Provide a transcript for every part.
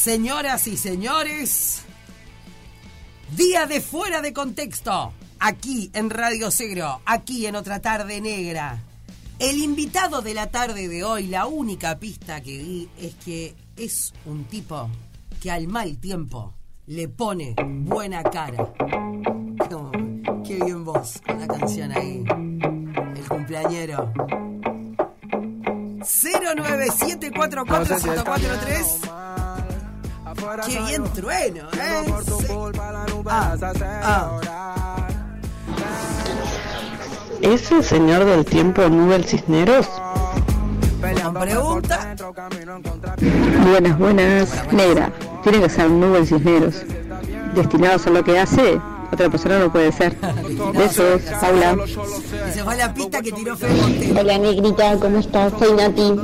Señoras y señores, día de fuera de contexto, aquí en Radio Segro, aquí en otra tarde negra. El invitado de la tarde de hoy, la única pista que di es que es un tipo que al mal tiempo le pone buena cara. Qué bien vos con la canción ahí. El cumpleañero. 097441043 Qué bien trueno, ¿eh? Ah, ah. ¿Es el señor del tiempo Nubel Cisneros? pregunta. Buenas, buenas. Negra, tiene que ser Nubel Cisneros. Destinados a lo que hace, otra persona no puede ser. Besos, Paula. Y se fue la pista que tiró. Hola Negrita, ¿cómo estás? Soy Nati.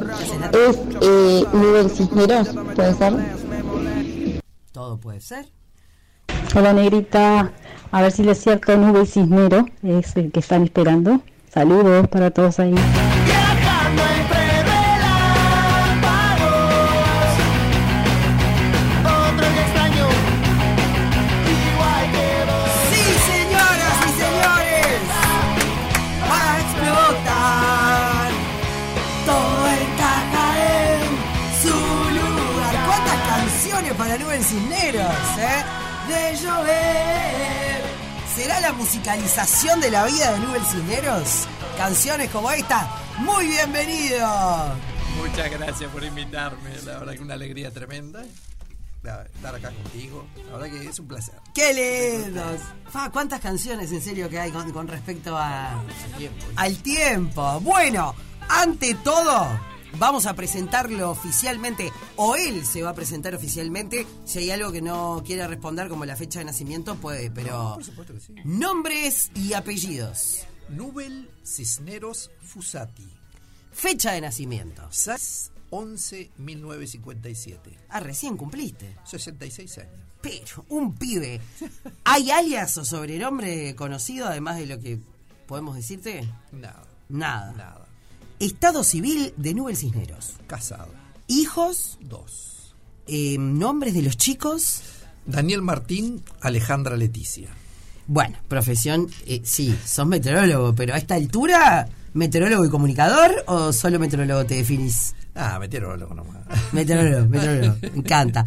¿Es eh, Nubel Cisneros? ¿Puede ser? Todo puede ser. Hola Negrita, a ver si es cierto Nubel Cisneros es el que están esperando. Saludos para todos ahí. ¿Será la musicalización de la vida de Nubel Cisneros? Canciones como esta. Muy bienvenido. Muchas gracias por invitarme, la verdad que una alegría tremenda estar acá contigo, la verdad que es un placer. ¡Qué lindos! Fa, ¿Cuántas canciones en serio que hay con, con respecto a, Tiempo. al tiempo? Bueno, ante todo, vamos a presentarlo oficialmente, o él se va a presentar oficialmente. Si hay algo que no quiere responder, como la fecha de nacimiento, puede, pero. Por supuesto que sí. Nombres y apellidos. Nubel Cisneros Fusati, Fecha de nacimiento. SAS 11 1957, Ah, recién cumpliste. 66 años. Pero, un pibe. ¿Hay alias o sobrenombre conocido, además de lo que podemos decirte? Nada, Nada. nada. Estado civil de Nubel Cisneros. Casado, Hijos, dos. eh, nombres de los chicos. Daniel Martín, Alejandra Leticia. Bueno, profesión, eh, sí, sos meteorólogo, pero a esta altura, ¿meteorólogo y comunicador o solo meteorólogo te definís? Ah, meteorólogo nomás. Meteorólogo, meteorólogo, me encanta.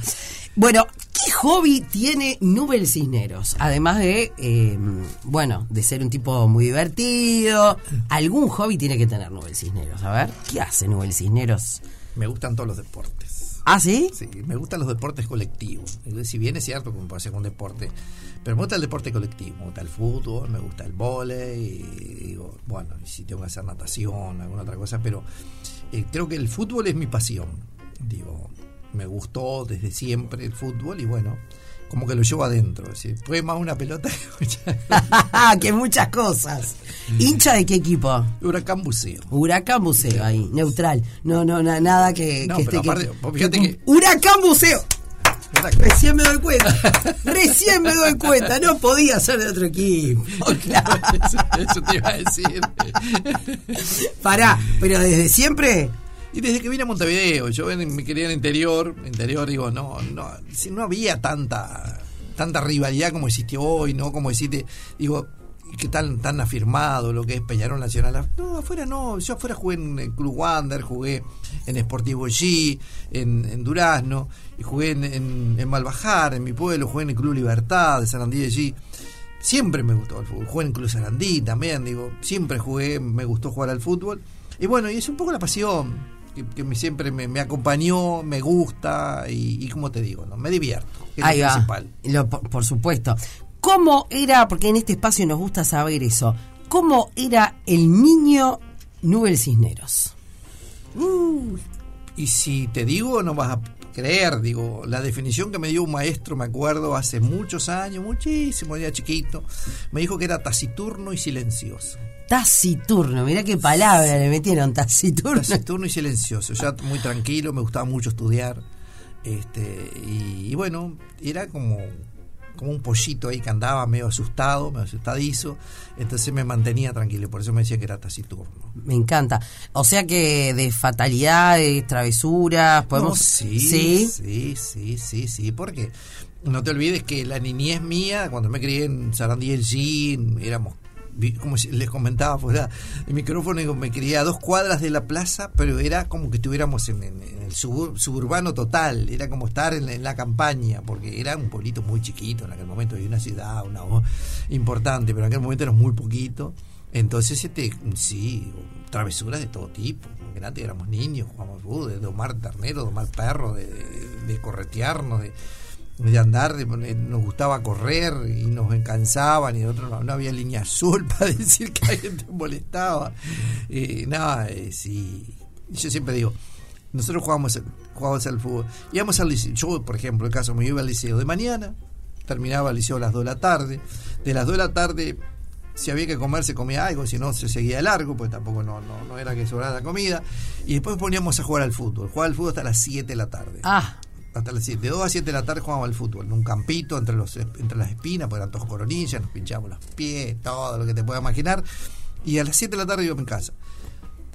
Bueno, ¿qué hobby tiene Nubel Cisneros? Además de, eh, bueno, de ser un tipo muy divertido, algún hobby tiene que tener Nubel Cisneros. A ver, ¿qué hace Nubel Cisneros? Me gustan todos los deportes. ¿Ah, sí? Sí, me gustan los deportes colectivos. Si bien es cierto que puede ser un deporte, pero me gusta el deporte colectivo. Me gusta el fútbol, me gusta el vóley, y digo, bueno, si tengo que hacer natación, alguna otra cosa, pero eh, creo que el fútbol es mi pasión. Digo, me gustó desde siempre el fútbol y bueno, como que lo llevo adentro. Decir, fue más una pelota que mucha- que muchas cosas. ¿Hincha de qué equipo? Huracán Buceo. Huracán Buceo ahí, neutral. No, no, na- nada que, No, que pero esté- aparte, vos fíjate que- Huracán Buceo. Recién me doy cuenta. Recién me doy cuenta. No podía ser de otro equipo. Claro. Eso, eso te iba a decir. Pará, pero desde siempre. Y desde que vine a Montevideo, yo me quería en el interior, interior digo, no, no, no había tanta tanta rivalidad como existe hoy, ¿no? Como decirte, digo, que tan tan afirmado lo que es Peñarol Nacional. No, afuera no, yo afuera jugué en el Club Wander, jugué en Sportivo G, en, Durazno, y jugué en, en, en Malbajar, en mi pueblo, jugué en el Club Libertad de Sarandí G. Siempre me gustó el fútbol. Jugué en Club Sarandí también, digo, siempre jugué, me gustó jugar al fútbol. Y bueno, y es un poco la pasión que, que me, siempre me, me acompañó, me gusta y, y como te digo, ¿no? me divierto, es Ahí lo va. principal. Lo- por, por supuesto. ¿Cómo era, porque en este espacio nos gusta saber eso, cómo era el niño Nubel Cisneros? Uh, y si te digo, no vas a creer, digo, la definición que me dio un maestro, me acuerdo, hace muchos años, muchísimo, era chiquito, me dijo que era taciturno y silencioso. Taciturno, mirá qué palabra le metieron, taciturno. Taciturno y silencioso, ya muy tranquilo, me gustaba mucho estudiar. Este, y, y bueno, era como, como un pollito ahí que andaba medio asustado, medio asustadizo, entonces me mantenía tranquilo, por eso me decía que era taciturno. Me encanta. O sea que de fatalidades, travesuras, podemos... sí, sí, sí, sí, sí, sí, porque no te olvides que la niñez mía, cuando me crié en Sarandí el Jean, éramos como les comentaba fuera el micrófono, me crié a dos cuadras de la plaza, pero era como que estuviéramos en, el suburbano total, era como estar en, la campaña, porque era un pueblito muy chiquito en aquel momento, y una ciudad, una voz importante, pero en aquel momento era muy poquito. Entonces, este, sí, travesuras de todo tipo. Antes éramos niños, jugábamos fútbol, de domar ternero, domar perro, de, de corretearnos, de, de andar, nos gustaba correr y nos encansaban y de otro no, había línea azul para decir que alguien te molestaba. Eh, nada, eh, sí. Yo siempre digo, nosotros jugábamos, jugábamos al fútbol. Íbamos al liceo, yo por ejemplo, el caso me iba al liceo de mañana, terminaba el liceo a las 2 de la tarde, de las 2 de la tarde si había que comer se comía algo, si no se seguía largo, pues tampoco no, no, no era que sobrara la comida. Y después poníamos a jugar al fútbol. Jugaba al fútbol hasta las 7 de la tarde. Ah hasta las 7, de 2 a 7 de la tarde jugábamos al fútbol, en un campito entre los entre las espinas, porque eran todos coronillas, nos pinchábamos los pies, todo lo que te puedas imaginar, y a las 7 de la tarde íbamos en casa.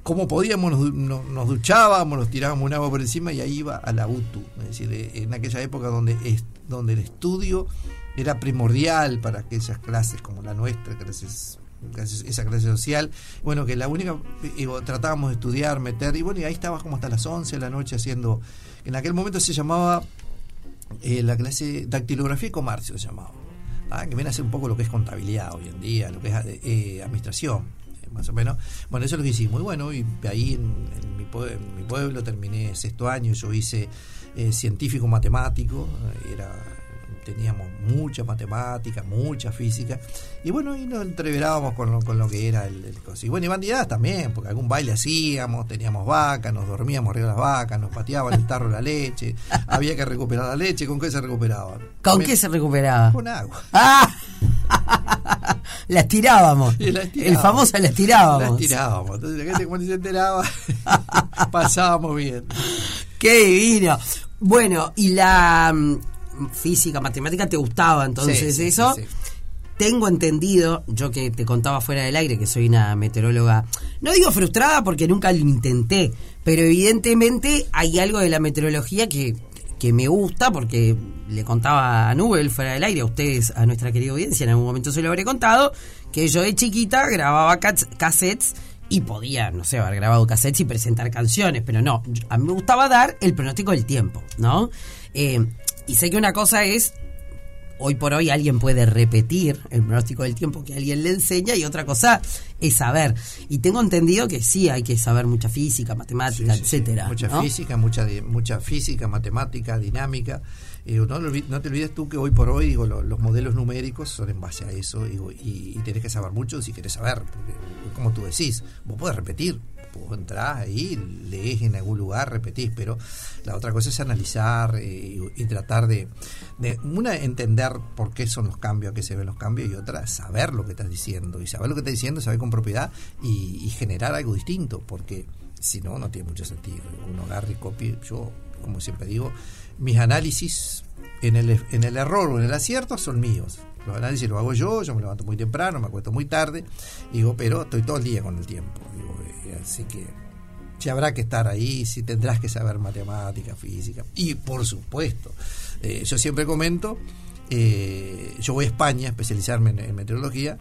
Como podíamos, nos, duchábamos, nos tirábamos un agua por encima y ahí iba a la UTU, es decir, eh, en aquella época donde, es, donde el estudio era primordial para aquellas clases como la nuestra, clases esa clase social, bueno, que la única, eh, tratábamos de estudiar, meter, y bueno, y ahí estaba como hasta las 11 de la noche haciendo en aquel momento se llamaba eh, la clase dactilografía y comercio, se llamaba. Ah, que viene a ser un poco lo que es contabilidad hoy en día, lo que es eh, administración, eh, más o menos. Bueno, eso es lo que hicimos. Y bueno, y ahí en, mi, pueblo, terminé sexto año, yo hice científico matemático, era teníamos mucha matemática, mucha física, y bueno, y nos entreverábamos con lo, con lo que era el, el Y bueno, y bandidadas también, porque algún baile hacíamos, teníamos vacas, nos dormíamos arriba de las vacas, nos pateaban el tarro de la leche, había que recuperar la leche, ¿con qué se recuperaba? ¿Con qué se recuperaba? Con agua. ¡Ah! las tirábamos. El famoso las tirábamos. Las tirábamos. Entonces la gente cuando se enteraba, pasábamos bien. Qué divino. Bueno, y la mm, física, matemática, te gustaba entonces eso. Tengo entendido, yo que te contaba fuera del aire que soy una meteoróloga, no digo frustrada porque nunca lo intenté, pero evidentemente hay algo de la meteorología que, que me gusta porque le contaba a Nubel fuera del aire, a ustedes, a nuestra querida audiencia, en algún momento se lo habré contado, que yo de chiquita grababa cassettes y podía, no sé, haber grabado cassettes y presentar canciones, pero no, a mí me gustaba dar el pronóstico del tiempo, ¿no? Eh, y sé que una cosa es, hoy por hoy alguien puede repetir el pronóstico del tiempo que alguien le enseña y otra cosa es saber. Y tengo entendido que sí hay que saber mucha física, matemática, etcétera. Mucha física, mucha, mucha física, matemática, dinámica. Eh, no, no, te olvides tú que hoy por hoy digo, los modelos numéricos son en base a eso y, y, tenés que saber mucho si querés saber, porque como tú decís, vos podés repetir, vos entrás ahí, lees en algún lugar, repetís, pero la otra cosa es analizar eh, y, tratar de, una, entender por qué son los cambios, a qué se ven los cambios, y otra, saber lo que estás diciendo, y saber lo que estás diciendo, saber con propiedad y, generar algo distinto, porque si no, no tiene mucho sentido. Uno agarra y copia, yo, como siempre digo, mis análisis en el, en el error o en el acierto son míos. Los análisis los hago yo, yo me levanto muy temprano, me acuesto muy tarde, digo, pero estoy todo el día con el tiempo. Así que si habrá que estar ahí, si tendrás que saber matemática, física. Y por supuesto, eh, yo siempre comento, eh, yo voy a España a especializarme en, meteorología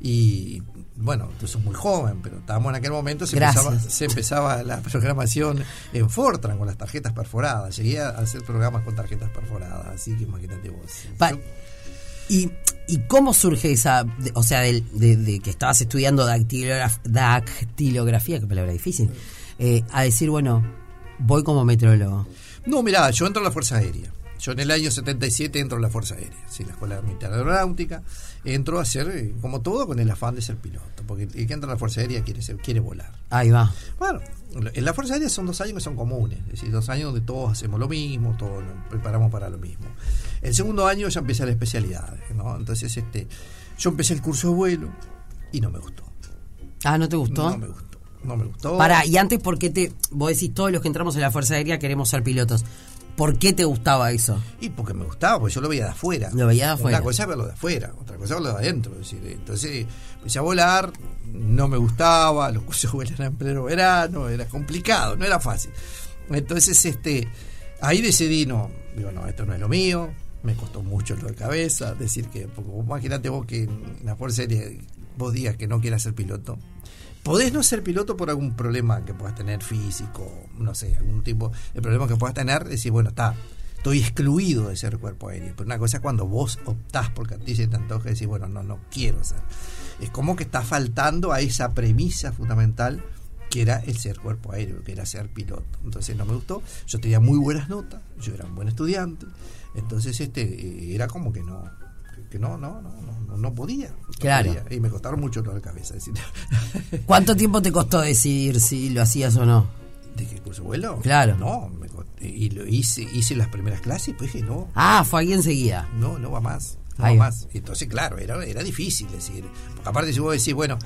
y bueno, tú sos muy joven, pero estábamos en aquel momento, se empezaba, se empezaba, la programación en Fortran con las tarjetas perforadas. Llegué a hacer programas con tarjetas perforadas, así que imagínate vos. ¿Y, ¿Y cómo surge esa, o sea, de, de, que estabas estudiando dactilografía, qué palabra difícil, eh, a decir, bueno, voy como meteorólogo? No, mira, yo entro a la Fuerza Aérea. Yo en el año 77 entro a la Fuerza Aérea, sí, la Escuela Militar Aeronáutica. Entro a ser, eh, como todo, con el afán de ser piloto, porque el que entra a la Fuerza Aérea quiere, ser, quiere volar. Ahí va. Bueno, en la Fuerza Aérea son dos años que son comunes, es decir, dos años donde todos hacemos lo mismo, todos nos preparamos para lo mismo. El segundo año ya empecé la especialidad, ¿no? Entonces, este, yo empecé el curso de vuelo y no me gustó. Ah, ¿no te gustó? No me gustó. No me gustó. Para, y antes, ¿por qué te. Vos decís, todos los que entramos en la Fuerza Aérea queremos ser pilotos. ¿Por qué te gustaba eso? Y porque me gustaba, porque yo lo veía de afuera. Lo veía de afuera. Una cosa es verlo de afuera, otra cosa es verlo de adentro. Es decir, entonces empecé a volar, no me gustaba, los cursos eran en pleno verano, era complicado, no era fácil. Entonces, este, ahí decidí, no, digo, no, esto no es lo mío, me costó mucho lo de cabeza, decir que, porque imagínate vos que en la Fuerza Aérea vos digas que no quieras ser piloto. Podés no ser piloto por algún problema que puedas tener físico, no sé, algún tipo de problema que puedas tener, decir, bueno, está, estoy excluido de ser cuerpo aéreo. Pero una cosa es cuando vos optás porque a ti se te antoja decir, bueno, no, no quiero ser. Es como que está faltando a esa premisa fundamental que era el ser cuerpo aéreo, que era ser piloto. Entonces no me gustó. Yo tenía muy buenas notas, yo era un buen estudiante. Entonces este era como que no, que no, no, no, no, no podía. no Claro. podía. Y me costaron mucho lo de cabeza. Decir, ¿Cuánto tiempo te costó decidir si lo hacías o no? ¿De qué curso vuelo? Claro. No, me costó- y lo hice, hice las primeras clases y pues dije, no, Ah, fue ahí enseguida. no, no va más. No va. más. Entonces, claro, era, era difícil decir. Porque aparte, si vos decís, bueno,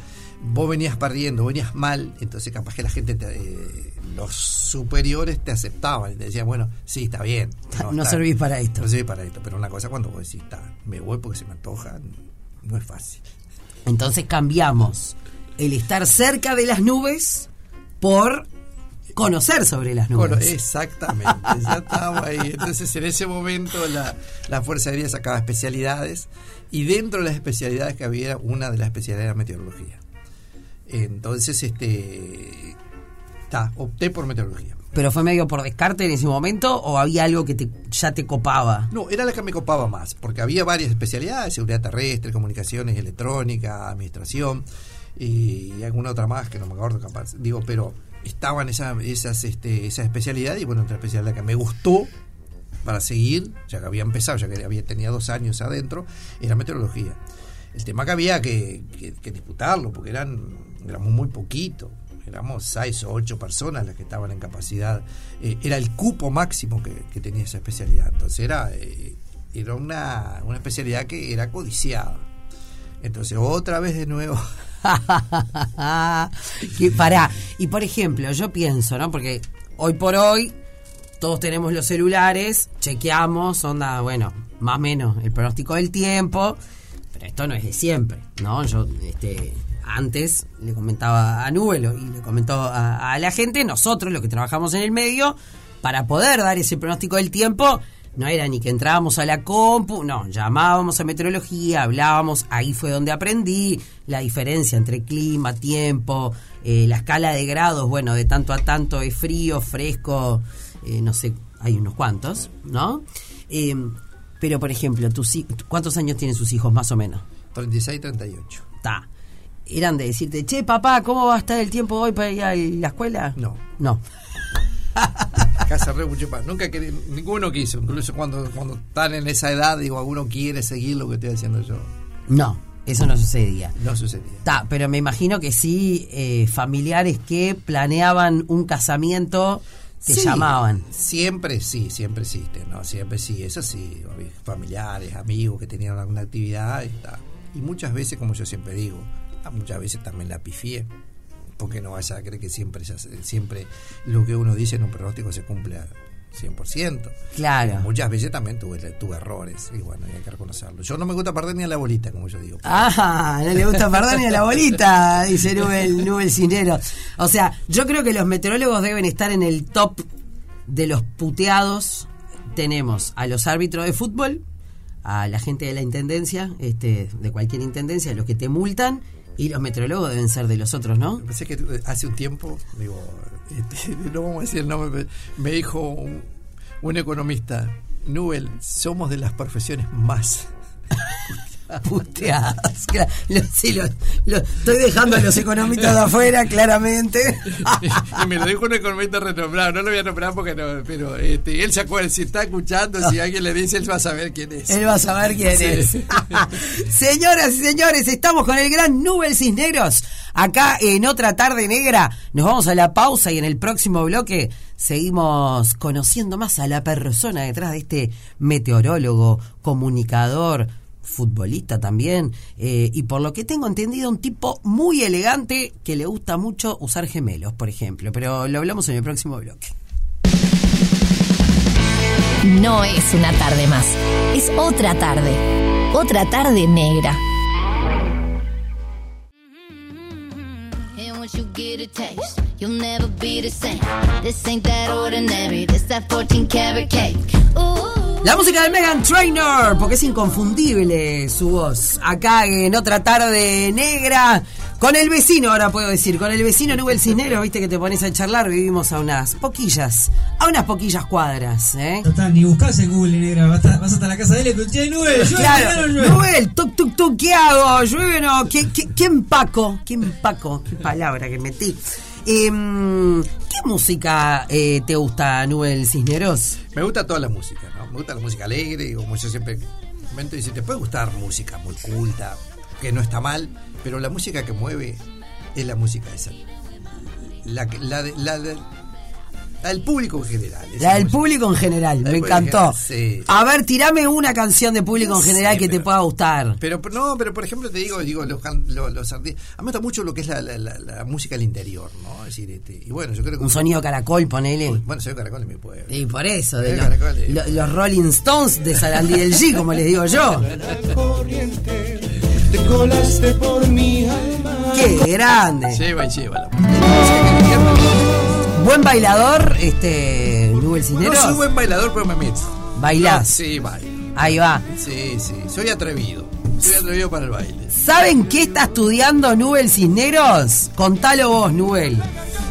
vos venías perdiendo, venías mal, entonces capaz que la gente, te- eh, los superiores te aceptaban y te decían, bueno, sí, está bien. No está- servís para esto. No servís para esto. Pero una cosa cuando vos decís, está, me voy porque se me antoja, no es fácil. Entonces cambiamos el estar cerca de las nubes por conocer sobre las nubes. Bueno, exactamente, ya estábamos ahí. Entonces, en ese momento, la, la Fuerza Aérea sacaba especialidades y dentro de las especialidades que había, una de las especialidades era meteorología. Entonces, este. Ta, opté por meteorología. ¿Pero fue medio por descarte en ese momento o había algo que te, ya te copaba? No, era la que me copaba más, porque había varias especialidades, seguridad terrestre, comunicaciones, electrónica, administración y alguna otra más que no me acuerdo capaz. Digo, pero estaban esas, esas, este, esas especialidades y bueno, otra especialidad que me gustó para seguir, ya que había empezado, ya que había tenía dos años adentro, era meteorología. El tema que había que, que- que disputarlo, porque eran éramos muy poquitos, éramos seis o ocho personas las que estaban en capacidad, eh, era el cupo máximo que, tenía esa especialidad, entonces era, eh, era una, una especialidad que era codiciada. Entonces otra vez de nuevo, que pará. Y por ejemplo, yo pienso, ¿no? Porque hoy por hoy todos tenemos los celulares, chequeamos, onda, bueno, más o menos el pronóstico del tiempo, pero esto no es de siempre, ¿no? Yo, este, antes le comentaba a Nubelo y le comentó a, a la gente, nosotros los que trabajamos en el medio, para poder dar ese pronóstico del tiempo, no era ni que entrábamos a la compu, no, llamábamos a meteorología, hablábamos, ahí fue donde aprendí la diferencia entre clima, tiempo, eh, la escala de grados, bueno, de tanto a tanto es frío, fresco, eh, no sé, hay unos cuantos, ¿no? Eh, pero, por ejemplo, tus, ¿cuántos años tienen sus hijos más o menos? 36, 38. Está. ¿Eran de decirte, che, papá, ¿cómo va a estar el tiempo hoy para ir a la escuela? No. No. Casa re mucho más. Nunca querí, ninguno quiso, incluso cuando, cuando están en esa edad, digo, alguno quiere seguir lo que estoy haciendo yo. No, eso no sucedía. No sucedía. Está, pero me imagino que sí, eh, familiares que planeaban un casamiento te Sí, llamaban. Siempre sí, siempre existe, ¿no? Siempre sí, eso sí, familiares, amigos que tenían alguna actividad y, y muchas veces, como yo siempre digo, muchas veces también la pifié, porque no vaya a creer que siempre, siempre lo que uno dice en un pronóstico se cumple al 100%. Claro. Muchas veces también tuve, tuve errores y bueno, hay que reconocerlo. Yo no me gusta perder ni a la bolita, como yo digo. Ah, no le gusta perder ni a la bolita, dice Nubel, Nubel Cinero. O sea, yo creo que los meteorólogos deben estar en el top de los puteados. Tenemos a los árbitros de fútbol, a la gente de la intendencia, este, de cualquier intendencia, los que te multan, y los meteorólogos deben ser de los otros, ¿no? Pensé que eh, hace un tiempo, digo, este, no vamos a decir el nombre, me dijo un, un economista, Nubel, somos de las profesiones más. Puteadas. Sí, lo- lo- estoy dejando a los economistas de afuera, claramente. y me lo dijo un economista renombrado, no lo voy a nombrar porque no, pero este, él se acuerda, si está escuchando, si alguien le dice, él va a saber quién es. Él va a saber quién Sí. es. Señoras y señores, estamos con el gran Nubel Cisneros. Acá en otra tarde negra. Nos vamos a la pausa y en el próximo bloque seguimos conociendo más a la persona detrás de este meteorólogo, comunicador, futbolista también. eh, y por lo que tengo entendido, un tipo muy elegante que le gusta mucho usar gemelos, por ejemplo. Pero lo hablamos en el próximo bloque. no es una tarde más, es otra tarde, otra tarde negra. And once you get a taste, you'll never be the same. This ain't that ordinary, this that 14 karat cake. Ooh. La música de Megan Trainor, porque es inconfundible su voz. Acá en otra tarde negra, con el vecino, ahora puedo decir, con el vecino Nubel Cisneros, viste que te pones a charlar, vivimos a unas poquillas, a unas poquillas cuadras, ¿eh? Total, ni buscas en Google, negra. Vas, a- vas hasta la casa de él y le che, nube, llueve, Claro, no llueve. Nubel, tuc, tuc, tuc, ¿qué hago? ¿Llueve o no? ¿Qué, qué, qué empaco? ¿Qué empaco? ¿Qué palabra que metí? Em, ¿Qué música eh, te gusta, Nubel Cisneros? Me gusta toda la música, ¿no? Me gusta la música alegre, como yo siempre comento, dice, te puede gustar música muy culta, que no está mal, pero la música que mueve es la música esa. La, la, la, de- la del público en general. La del público en general, me encantó. sí. A ver, tirame una canción de público No en general sé, que te pueda gustar. Pero pero no, pero por ejemplo te digo, digo los, los, los artistas, a mí me gusta mucho lo que es la, la- la- la música del interior, ¿no? Es decir, este, y bueno, yo creo que Un sonido caracol, ponele. bueno, soy caracol en mi pueblo. Y por eso, de los, caracol, eh. lo- los Rolling Stones de Sarandí del G, como les digo yo. Te colaste por mi alma. ¡Qué grande! Lleva y lleva la música. Buen bailador, este, Nubel No Cisneros. soy buen bailador, pero me meto. Bailás. Sí, bailo. Ahí va. Sí, sí, soy atrevido. Soy atrevido para el baile. ¿Saben qué está estudiando Nubel Cisneros? Contalo vos, Nubel.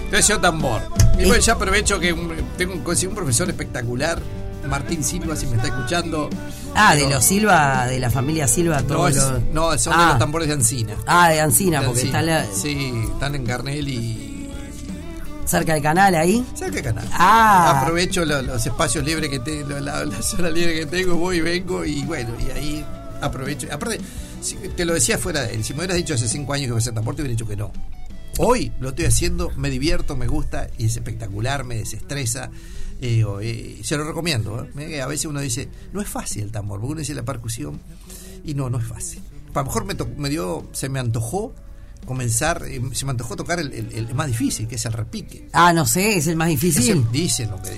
Entonces yo tambor. Y bueno, ya aprovecho que un- tengo conseguí un profesor espectacular, Martín Silva, si me está escuchando. Ah, de los Silva, de la familia Silva, No, todos es- los... no, son de Ah. los tambores de Ancina. Ah, de Ancina, De porque Ancina. está la- Sí, están en Garnel y. cerca del canal ahí. Cerca de canal. Ah. Aprovecho lo- los espacios libres que tengo, la, la zona libre que tengo, voy y vengo y bueno, y ahí aprovecho. Aparte, si- te lo decía fuera de él, si me hubieras dicho hace cinco años que iba a hacer tambor, te hubiera dicho que no. Hoy lo estoy haciendo, me divierto, me gusta y es espectacular, me desestresa. eh, eh, se lo recomiendo. ¿eh? A veces uno dice, no es fácil el tambor, porque uno dice la percusión y no, no es fácil. A lo mejor me dio, se me antojó comenzar, eh, se me antojó tocar el, el- el más difícil, que es el repique. Ah, no sé, es el más difícil. Eso dicen lo que,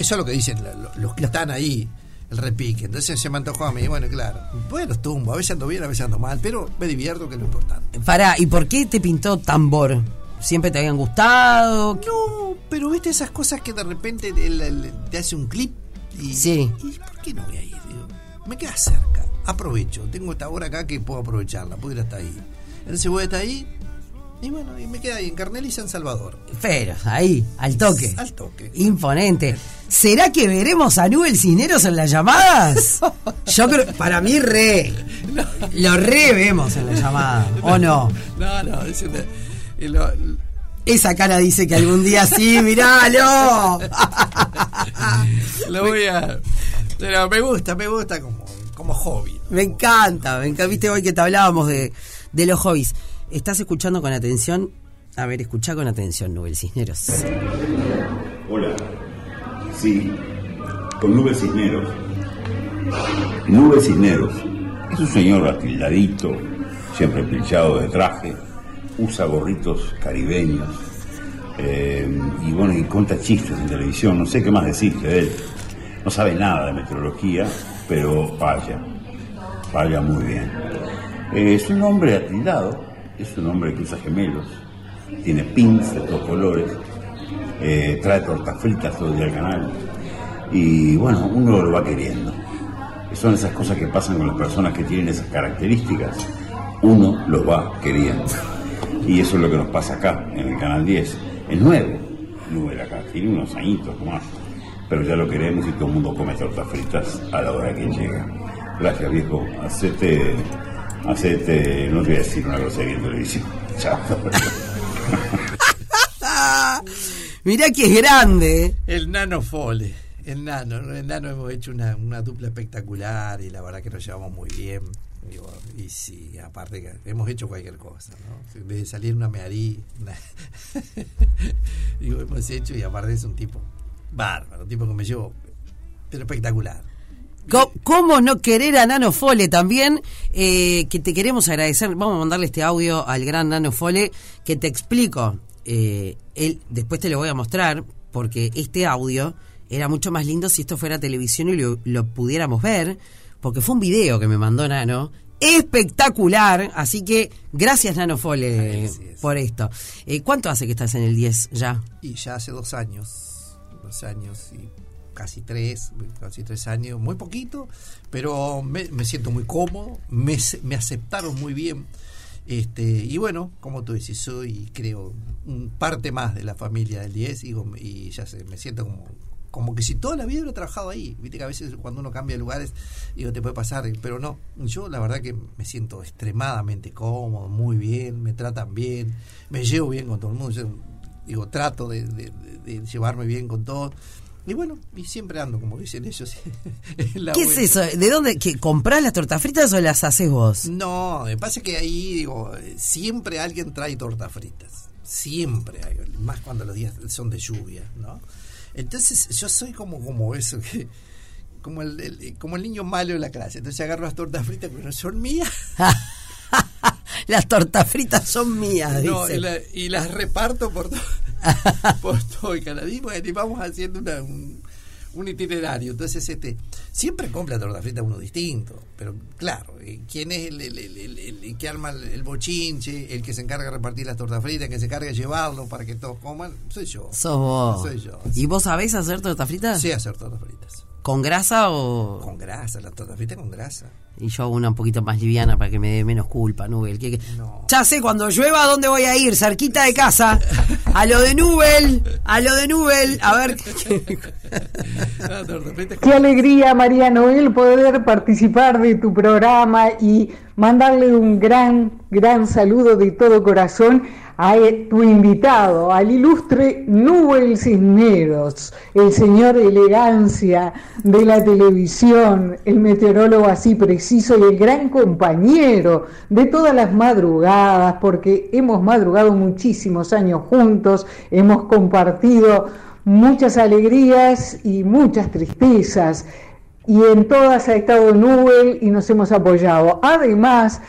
eso es lo que dicen lo- lo- los que están ahí, el repique. Entonces se me antojó a mí, bueno, claro. Bueno, tumbo, a veces ando bien, a veces ando mal, pero me divierto, que es lo importante. Pará, ¿y por qué te pintó tambor? ¿Siempre te habían gustado? No, pero viste esas cosas que de repente te hace un clip y, Sí. y ¿por qué no voy a ir? Digo, me queda cerca, aprovecho, tengo esta hora acá que puedo aprovecharla, puedo ir hasta ahí. Voy hasta ahí y bueno, y me queda ahí en Carnel y San Salvador. Pero, ahí, al toque. Al toque. Imponente. ¿Será que veremos a Nubel Cisneros en las llamadas? Yo creo, para mí re. Lo re vemos en la llamada, ¿o no? No, no, es una- y lo- Esa cara dice que algún día sí, miralo. Lo voy a. Pero me gusta, me gusta como, como hobby. Me encanta, me encanta. Viste hoy que te hablábamos de, de los hobbies. ¿Estás escuchando con atención? A ver, escucha con atención, Nubel Cisneros. Hola. Sí, con Nube Cisneros. Nube Cisneros es un señor atildadito, siempre pinchado de traje, usa gorritos caribeños eh, y bueno, y cuenta chistes en televisión, no sé qué más decirte de él. No sabe nada de meteorología, pero falla, falla muy bien. Eh, es un hombre atildado, es un hombre que usa gemelos, tiene pins de todos colores, eh, trae tortas fritas todo el día al canal. Y bueno, uno lo va queriendo. Son esas cosas que pasan con las personas que tienen esas características. Uno los va queriendo. Y eso es lo que nos pasa acá, en el canal 10. Es nuevo, Nubel acá, tiene unos añitos nomás. Pero ya lo queremos y todo el mundo come tortas fritas a la hora que llega. Gracias, viejo. Hacete, hacete, no te voy a decir una grosería en televisión. Chao. Mirá que es grande. ¿eh? El nano Fole. El nano, el nano hemos hecho una, una dupla espectacular y la verdad que nos llevamos muy bien. Digo, y sí, aparte que hemos hecho cualquier cosa, ¿no? Desde salir una mearí, una- digo, hemos hecho y aparte es un tipo bárbaro, un tipo que me llevo, pero espectacular. ¿Cómo no querer a Nano Fole también? Eh, que te queremos agradecer. Vamos a mandarle este audio al gran Nano Fole que te explico. Eh, él, después te lo voy a mostrar porque este audio era mucho más lindo si esto fuera televisión y lo, lo pudiéramos ver, porque fue un video que me mandó Nano. Espectacular, así que gracias Nano Fole por esto. Eh, ¿Cuánto hace que estás en el 10 ya? Y ya hace dos años, dos años y casi tres, casi tres años, muy poquito, pero me, siento muy cómodo, me, me aceptaron muy bien. Este, y bueno, como tú dices, soy, creo, un parte más de la familia del 10 y, y ya sé, me siento como, como que si toda la vida hubiera trabajado ahí. Viste que a veces cuando uno cambia de lugares, digo, te puede pasar, pero no. Yo la verdad que me siento extremadamente cómodo, muy bien, me tratan bien, me llevo bien con todo el mundo. Yo, digo, trato de- de llevarme bien con todos. Y bueno, y siempre ando, como dicen ellos. la ¿Qué buena. es eso? ¿De dónde? ¿Que ¿Comprás las tortas fritas o las haces vos? No, me pasa que ahí, digo, siempre alguien trae tortas fritas. Siempre hay, más cuando los días son de lluvia, ¿no? Entonces yo soy como, como eso, que, como el, el- como el niño malo de la clase. Entonces agarro las tortas fritas, pero no son mías. las tortas fritas son mías, No, dice. y, la- y las reparto por todo, por todo el canadí, y vamos haciendo una- un, un itinerario. Entonces, este, siempre compra torta frita uno distinto, pero claro, eh, ¿quién es el, el- el- el- el- el que arma el, el bochinche, el que se encarga de repartir las tortas fritas, el que se encarga de llevarlo para que todos coman? Soy yo. Sos vos. Soy yo. ¿Y vos sabés hacer tortas fritas? Sí, hacer tortas fritas. ¿Con grasa o...? Con grasa, las tortas fritas con grasa. Y yo hago una un poquito más liviana para que me dé menos culpa, Nubel. Que, que- Ya sé, cuando llueva, ¿a dónde voy a ir? Cerquita de casa. A lo de Nubel. A lo de Nubel. A ver... Qué alegría, María Noel, poder participar de tu programa y mandarle un gran, gran saludo de todo corazón a e- tu invitado, al ilustre Nubel Cisneros, el señor elegancia de la televisión, el meteorólogo así preciso y el gran compañero de todas las madrugadas, porque hemos madrugado muchísimos años juntos, hemos compartido muchas alegrías y muchas tristezas. Y en todas ha estado Nubel y nos hemos apoyado. Además,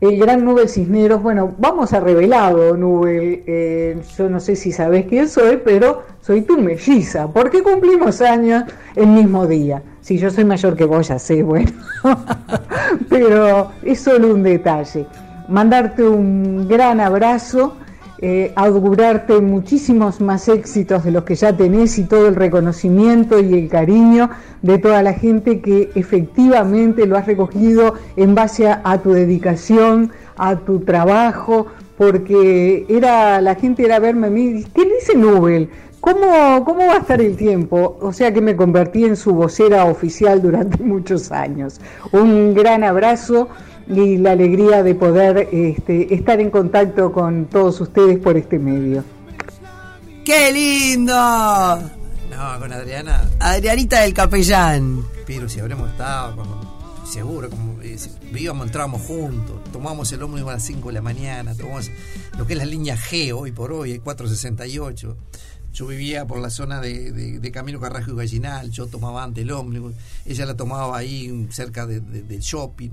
el gran Nubel Cisneros, bueno, vamos a revelado, Nubel. eh, yo no sé si sabes quién soy, pero soy tu melliza, porque cumplimos años el mismo día. Si yo soy mayor que vos, ya sé, bueno. pero es solo un detalle. Mandarte un gran abrazo eh, augurarte muchísimos más éxitos de los que ya tenés y todo el reconocimiento y el cariño de toda la gente que efectivamente lo has recogido en base a, tu dedicación, a tu trabajo, porque era la gente era verme a mí, ¿qué dice Nubel? ¿Cómo, ¿Cómo va a estar el tiempo? O sea que me convertí en su vocera oficial durante muchos años. Un gran abrazo y la alegría de poder este, estar en contacto con todos ustedes por este medio. ¡Qué lindo! No, con Adriana. Adrianita del Capellán. Pero si habremos estado, seguro, como eh, vivíamos, entrábamos juntos, tomamos el ómnibus a las 5 de la mañana, tomamos lo que es la línea G hoy por hoy, el 468. Yo vivía por la zona de, de- de Camino Carrasco y Gallinal, yo tomaba antes el ómnibus, ella la tomaba ahí cerca de- de- del shopping.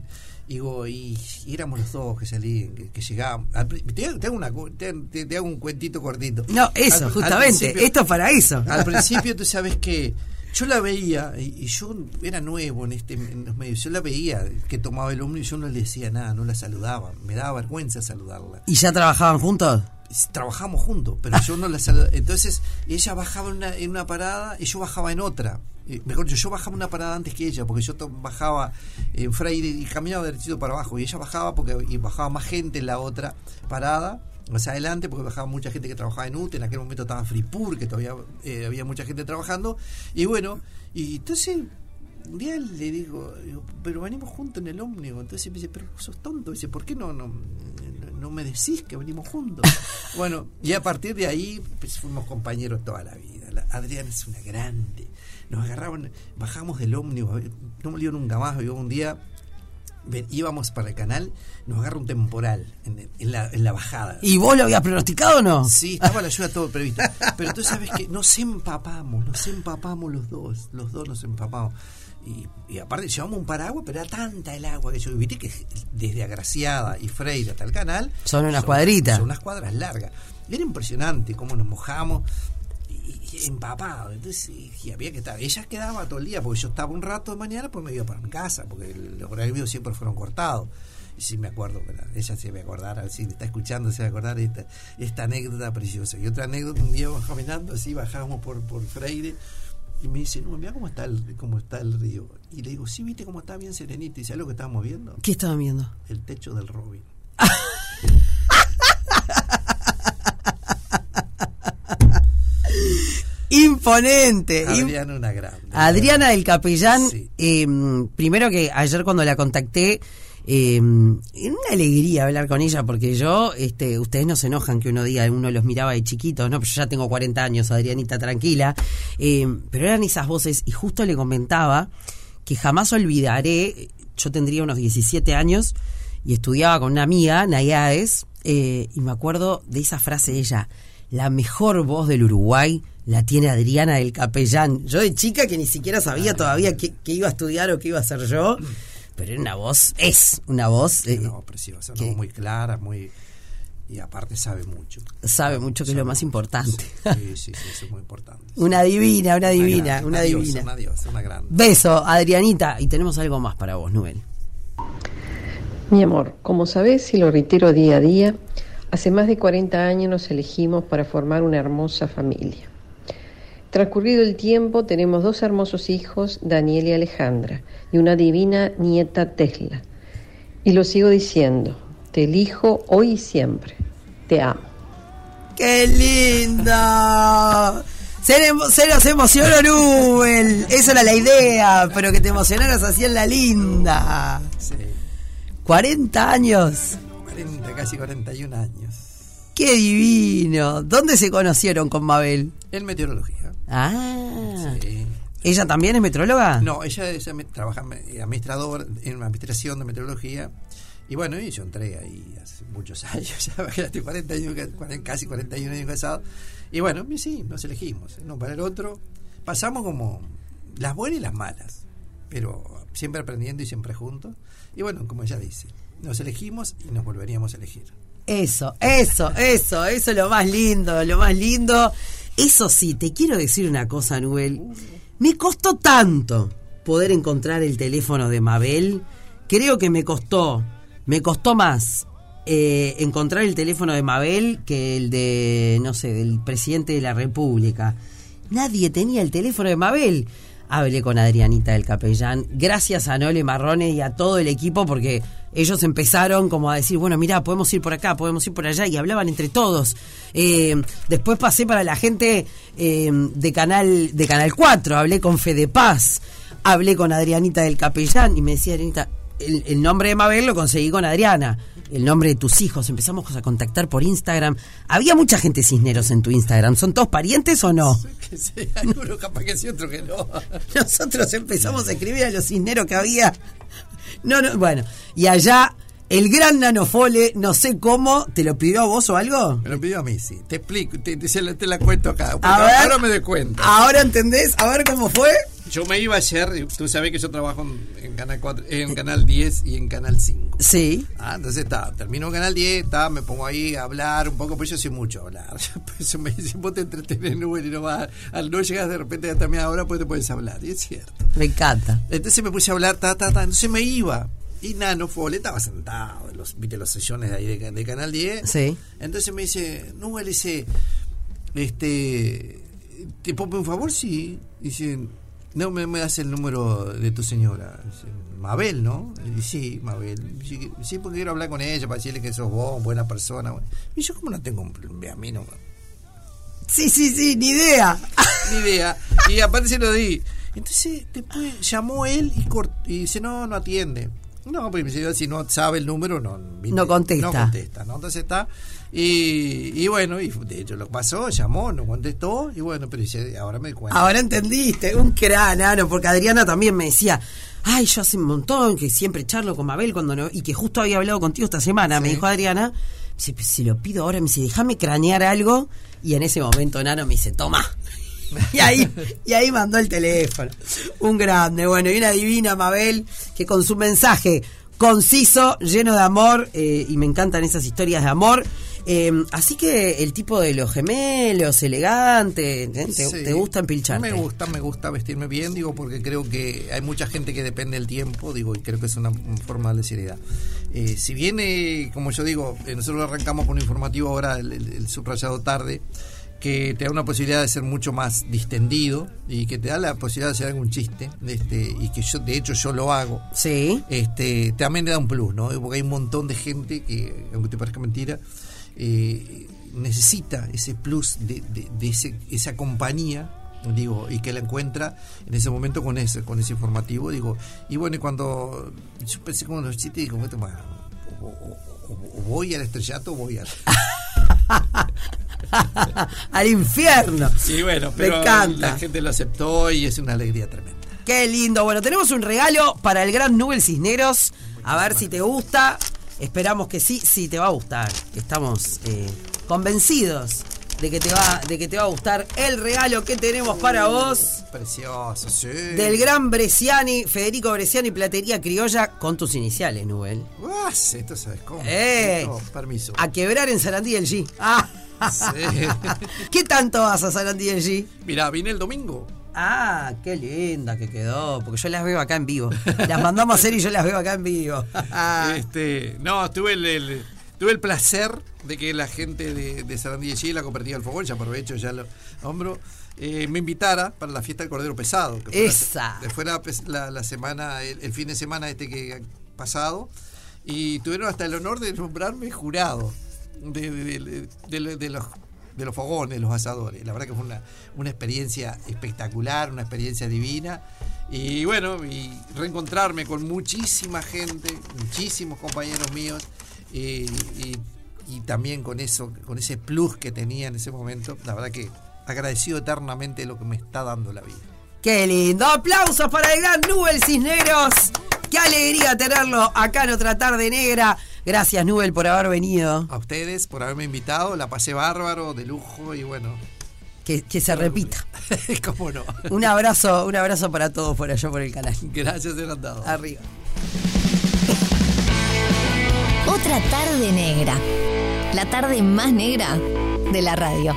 Digo, y, y éramos los dos que salían, que, que llegábamos. Al te, hago- te hago una te, hago un cuentito cortito. No, eso, Al- al justamente. principio- Esto es para eso. al principio, tú sabes que yo la veía, y, y yo era nuevo en este en los medios, yo la veía que tomaba el ómnibus y yo no le decía nada, no la saludaba, me daba vergüenza saludarla. ¿Y ya trabajaban juntos? Trabajamos juntos, pero yo no la saludaba. Entonces, ella bajaba en una, en una parada y yo bajaba en otra. Eh, Mejor dicho, yo bajaba una parada antes que ella, porque yo bajaba en Freire y caminaba derechito para abajo, y ella bajaba porque y bajaba más gente en la otra parada, más adelante, porque bajaba mucha gente que trabajaba en UTE, en aquel momento estaba Fripur, que todavía eh, había mucha gente trabajando, y bueno, y entonces un día le digo, digo, pero venimos juntos en el ómnibus. Entonces me dice, pero vos sos tonto. Dice, ¿por qué no, no, no, no me decís que venimos juntos? bueno, y a partir de ahí pues, fuimos compañeros toda la vida. La- Adriana es una grande. Nos agarraban, bajamos del ómnibus, no me olvido nunca más. Yo un día ven- íbamos para el canal, nos agarra un temporal en, en la, en la bajada. ¿Y vos lo habías pronosticado o no? Sí, estaba la lluvia todo previsto. Pero tú sabes que nos empapamos, nos empapamos los dos, los dos nos empapamos. Y, y aparte llevamos un paraguas, pero era tanta el agua que yo viste que desde Agraciada y Freire hasta el canal Son unas cuadritas. Son unas cuadras largas. Era impresionante cómo nos mojamos. Y, y- y empapado. Entonces y había que estar. Ella quedaba todo el día, porque yo estaba un rato de mañana, pues me iba para mi casa, porque el- los horarios míos siempre fueron cortados. Y sí me acuerdo, ella se me acordar, si me está escuchando, se va a acordar esta, esta anécdota preciosa. Y otra anécdota, un día íbamos caminando, así bajábamos por, por Freire, y me dice, no, mira cómo está, el, cómo está el río. Y le digo, sí, viste cómo está bien serenito. ¿Y sabes lo que estábamos viendo? ¿Qué estaban viendo? El techo del Robin. Imponente. im- Adriana una grande. Adriana del Capellán, eh, primero que ayer cuando la contacté, eh, una alegría hablar con ella, porque yo, este, ustedes no se enojan que uno diga, uno los miraba de chiquitos, ¿no? Pero yo ya tengo 40 años, Adrianita, tranquila. Eh, pero eran esas voces, y justo le comentaba que jamás olvidaré, yo tendría unos 17 años, y estudiaba con una amiga, Nayades, eh, y me acuerdo de esa frase de ella, la mejor voz del Uruguay la tiene Adriana del Capellán. Yo de chica que ni siquiera sabía todavía qué, qué iba a estudiar o qué iba a hacer yo, pero era una voz, es una voz, eh, No, preciosa, no, muy clara, muy. Y aparte sabe mucho. sabe mucho que es lo más importante. Sí, sí, sí, eso es muy importante. Una divina, una divina, una diosa, divina. Una diosa, una grande. Beso, Adrianita, y tenemos algo más para vos, Nubel. Mi amor, como sabes y lo reitero día a día, hace más de 40 años nos elegimos para formar una hermosa familia. Transcurrido el tiempo, tenemos dos hermosos hijos, Daniel y Alejandra, y una divina nieta Tesla. Y lo sigo diciendo, te elijo hoy y siempre. Te amo. ¡Qué lindo! Se, se nos emocionó Nubel. Esa era la idea, pero que te emocionaras así en la linda. Sí, 40 años. 40, casi 41 años. ¡Qué divino! ¿Dónde se conocieron con Mabel? En meteorología. Ah. Sí. ¿Ella también es metróloga? No, ella es ami- trabaja en- administrador en administración de meteorología. Y bueno, y yo entré ahí hace muchos años, ya imagínate, 40 años, ca- cuaren- casi 41 años casado. Y bueno, y sí, nos elegimos, uno para el otro. Pasamos como las buenas y las malas, pero siempre aprendiendo y siempre juntos. Y bueno, como ella dice, nos elegimos y nos volveríamos a elegir. Eso, eso, eso, eso es lo más lindo, lo más lindo. Eso sí, te quiero decir una cosa, Nubel. Me costó tanto poder encontrar el teléfono de Mabel. Creo que me costó, me costó más eh, encontrar el teléfono de Mabel que el de, no sé, del presidente de la República. Nadie tenía el teléfono de Mabel. Hablé con Adrianita del Capellán, gracias a Nole Marrone y a todo el equipo, porque ellos empezaron como a decir, bueno, mira, podemos ir por acá, podemos ir por allá, y hablaban entre todos. Eh, después pasé para la gente eh, de, canal, de Canal 4, hablé con Fede Paz, hablé con Adrianita del Capellán, y me decía Adrianita, el, el nombre de Mabel lo conseguí con Adriana, el nombre de tus hijos, empezamos a contactar por Instagram. Había mucha gente cisneros en tu Instagram, ¿son todos parientes o no? Que sí, algunos capaz que sí, otros que no. Nosotros empezamos a escribir a los cisneros que había. No, no, bueno. Y allá, el gran nanofole, no sé cómo, ¿te lo pidió a vos o algo? Me lo pidió a mí, sí. Te explico, te, te- la- te la cuento acá. porque A ver. ahora me doy cuenta. Ahora entendés, a ver cómo fue. Yo me iba ayer, tú sabes que yo trabajo en, en Canal 4, en Canal 10 y en Canal 5. Sí. Ah, entonces está, termino Canal 10, está, me pongo ahí a hablar un poco, pero yo sé mucho hablar. Por eso me dicen, vos te entretenés Nubel, y no vas, al no llegas de repente a determinada hora, pues te puedes hablar. Y es cierto. Me encanta. Entonces me puse a hablar, ta, ta, ta. Entonces me iba. Y Nano Fole estaba sentado, en los, viste los sillones de ahí de, de Canal 10. Sí. Entonces me dice, no, él dice, este, ¿te puedo un favor? Sí. Dice, no me, me das el número de tu señora. Mabel, ¿no? Y sí, Mabel. Sí, porque quiero hablar con ella para decirle que sos vos, buena persona. Y yo, como no tengo un a mí no Sí, sí, sí, ni idea. ni idea. Y aparte se lo di. Entonces después llamó él y, cort- y dice, no, no atiende. No, dice, si no sabe el número, no. No contesta. No contesta, ¿no? Entonces está. Y, y bueno, y de hecho lo pasó, llamó, no contestó. Y bueno, pero dice, ahora me cuenta. Ahora entendiste, un cráneo, porque Adriana también me decía, ay, yo hace un montón que siempre charlo con Mabel cuando no, y que justo había hablado contigo esta semana, me dijo Adriana, "Pues si lo pido ahora, me dice, déjame cranear algo, y en ese momento Nano me dice, toma. Y ahí, y ahí mandó el teléfono. Un grande, bueno, y una divina Mabel que con su mensaje conciso, lleno de amor, eh, y me encantan esas historias de amor. Eh, así que el tipo de los gemelos, elegante, ¿eh? ¿te, Sí. te gusta empilcharte? Me gusta, me gusta vestirme bien, digo, porque creo que hay mucha gente que depende del tiempo, digo, y creo que es una forma de seriedad. Eh, si viene, como yo digo, eh, nosotros arrancamos con un informativo ahora, el, el- el subrayado tarde, que te da una posibilidad de ser mucho más distendido y que te da la posibilidad de hacer algún chiste, este, y que yo, de hecho, yo lo hago. Sí. Este, también le da un plus, ¿no? Porque hay un montón de gente que, aunque te parezca mentira, eh, necesita ese plus de, de- de ese, esa compañía digo y que la encuentra en ese momento con ese con ese informativo digo y bueno y cuando yo pensé como los chistes digo o- o- o voy al estrellato o voy al Al infierno. sí bueno Me pero encanta. la gente lo aceptó y es una alegría tremenda Qué lindo. Bueno, tenemos un regalo para el gran Nubel Cisneros. A ver si te gusta. Esperamos que sí, sí te va a gustar. Estamos eh, convencidos de que te va, de que te va a gustar el regalo que tenemos para vos precioso sí del gran Bresciani, Federico Bresciani, Platería Criolla, con tus iniciales, Nubel. Uah, esto sabes cómo Eh. Permiso A quebrar en Sarandí el G. Ah. Sí. ¿Qué tanto vas a Sarandí el G? Mira, vine el domingo. Ah, qué linda que quedó, porque yo las veo acá en vivo. Las mandamos a hacer y yo las veo acá en vivo. Este, no, tuve el, el- tuve el placer de que la gente de, de Sarandí Chile, la cooperativa del Fogón, ya aprovecho, ya lo hombro, eh, me invitara para la fiesta del Cordero Pesado. Que Esa. fuera pues, la, la semana, el, el fin de semana este que ha pasado. Y tuvieron hasta el honor de nombrarme jurado de- de- de los de los fogones, los asadores. La verdad que fue una, una experiencia espectacular, una experiencia divina. Y bueno, y reencontrarme con muchísima gente, muchísimos compañeros míos, y, y también con eso, con ese plus que tenía en ese momento, la verdad que agradecido eternamente lo que me está dando la vida. Qué lindo. Aplausos para el gran Nubel Cisneros. Qué alegría tenerlo acá en otra tarde negra. Gracias, Nubel, por haber venido. A ustedes por haberme invitado, la pasé bárbaro, de lujo y bueno. Que, que se repita. ¿Cómo no? Un abrazo, un abrazo para todos por allá por el canal. Gracias, adelantado. Arriba. Otra tarde negra. La tarde más negra de la radio.